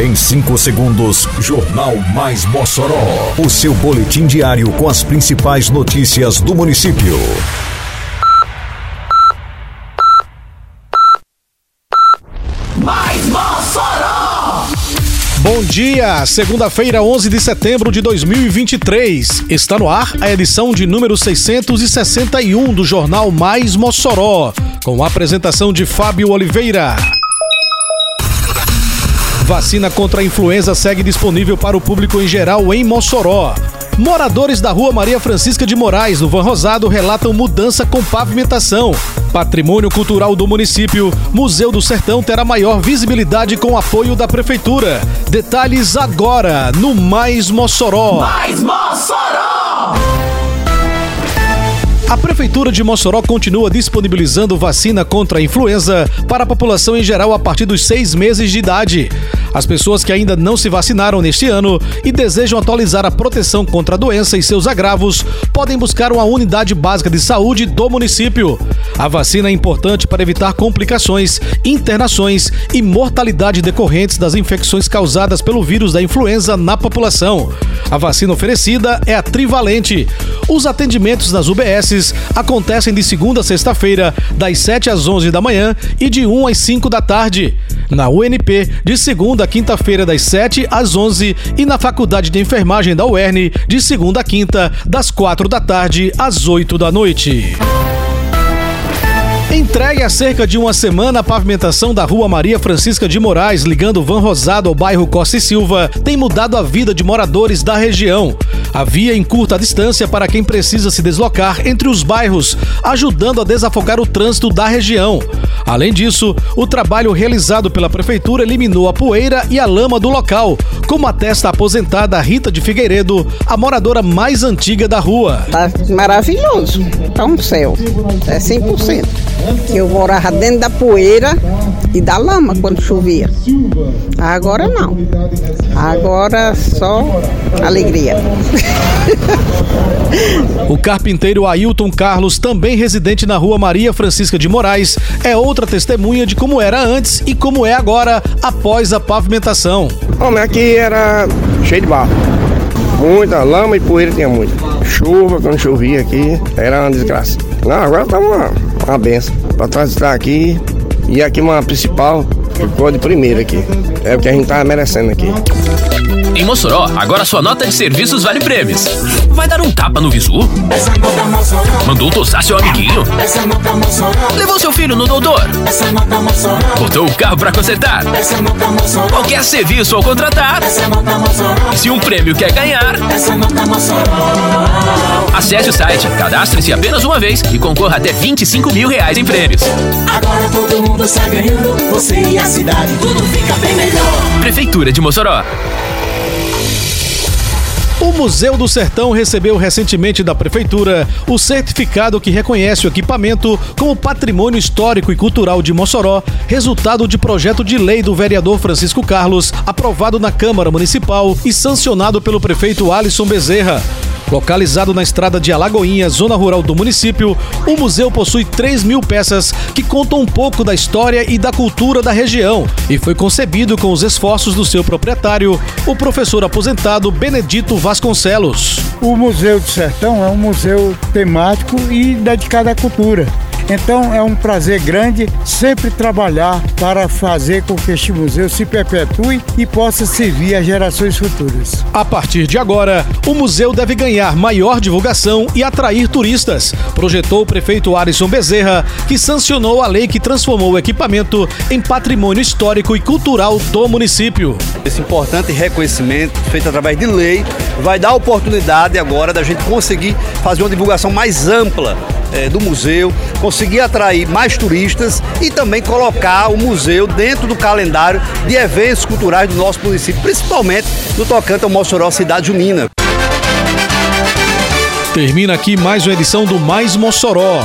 Em 5 segundos, Jornal Mais Mossoró. O seu boletim diário com as principais notícias do município. Mais Mossoró! Bom dia, segunda-feira, 11 de setembro de 2023. Está no ar a edição de número 661 do Jornal Mais Mossoró, com a apresentação de Fábio Oliveira. Vacina contra a influenza segue disponível para o público em geral em Mossoró. Moradores da rua Maria Francisca de Moraes, no Van Rosado, relatam mudança com pavimentação. Patrimônio cultural do município, Museu do Sertão terá maior visibilidade com apoio da Prefeitura. Detalhes agora no Mais Mossoró. Mais Mossoró! A Prefeitura de Mossoró continua disponibilizando vacina contra a influenza para a população em geral a partir dos seis meses de idade. As pessoas que ainda não se vacinaram neste ano e desejam atualizar a proteção contra a doença e seus agravos podem buscar uma unidade básica de saúde do município. A vacina é importante para evitar complicações, internações e mortalidade decorrentes das infecções causadas pelo vírus da influenza na população. A vacina oferecida é a trivalente. Os atendimentos nas UBSs acontecem de segunda a sexta-feira, das 7 às 11 da manhã e de 1 às 5 da tarde. Na UNP, de segunda a quinta-feira, das 7 às 11 e na Faculdade de Enfermagem da UERN, de segunda a quinta, das 4 da tarde às 8 da noite. Entregue há cerca de uma semana, a pavimentação da rua Maria Francisca de Moraes, ligando Van Rosado ao bairro Costa e Silva, tem mudado a vida de moradores da região. A via encurta a distância para quem precisa se deslocar entre os bairros, ajudando a desafogar o trânsito da região. Além disso, o trabalho realizado pela prefeitura eliminou a poeira e a lama do local, como atesta a aposentada Rita de Figueiredo, a moradora mais antiga da rua. Tá maravilhoso, tá um céu, é 100%. Que eu morava dentro da poeira e da lama quando chovia. Agora não. Agora só alegria. O carpinteiro Ailton Carlos, também residente na rua Maria Francisca de Moraes, é outra testemunha de como era antes e como é agora após a pavimentação. Homem, aqui era cheio de barro. Muita lama e poeira tinha muito. Chuva, quando chovia aqui, era uma desgraça. Não, agora tá uma, uma benção. Pra transitar aqui, e aqui uma principal, ficou de primeira aqui. É o que a gente tava merecendo aqui. Em Mossoró, agora sua nota de serviços vale prêmios. Vai dar um tapa no visu? Mandou tosar seu amiguinho? Levou seu filho no doutor? Botou o carro pra consertar? Qualquer serviço ao contratar? E se um prêmio quer ganhar? Acesse o site, cadastre-se apenas uma vez e concorra até 25 mil reais em prêmios. Agora todo mundo está ganhando, você e a cidade, tudo fica bem melhor. Prefeitura de Mossoró. O Museu do Sertão recebeu recentemente da Prefeitura o certificado que reconhece o equipamento como patrimônio histórico e cultural de Mossoró, resultado de projeto de lei do vereador Francisco Carlos, aprovado na Câmara Municipal e sancionado pelo prefeito Alisson Bezerra. Localizado na estrada de Alagoinha, zona rural do município, o museu possui 3 mil peças que contam um pouco da história e da cultura da região e foi concebido com os esforços do seu proprietário, o professor aposentado Benedito Vasconcelos. O Museu do Sertão é um museu temático e dedicado à cultura. Então é um prazer grande sempre trabalhar para fazer com que este museu se perpetue e possa servir às gerações futuras. A partir de agora, o museu deve ganhar maior divulgação e atrair turistas, projetou o prefeito Alisson Bezerra, que sancionou a lei que transformou o equipamento em patrimônio histórico e cultural do município. Esse importante reconhecimento feito através de lei vai dar a oportunidade agora da gente conseguir fazer uma divulgação mais ampla eh, do museu, conseguir atrair mais turistas e também colocar o museu dentro do calendário de eventos culturais do nosso município, principalmente no tocante ao Mossoró Cidade Junina. Termina aqui mais uma edição do Mais Mossoró,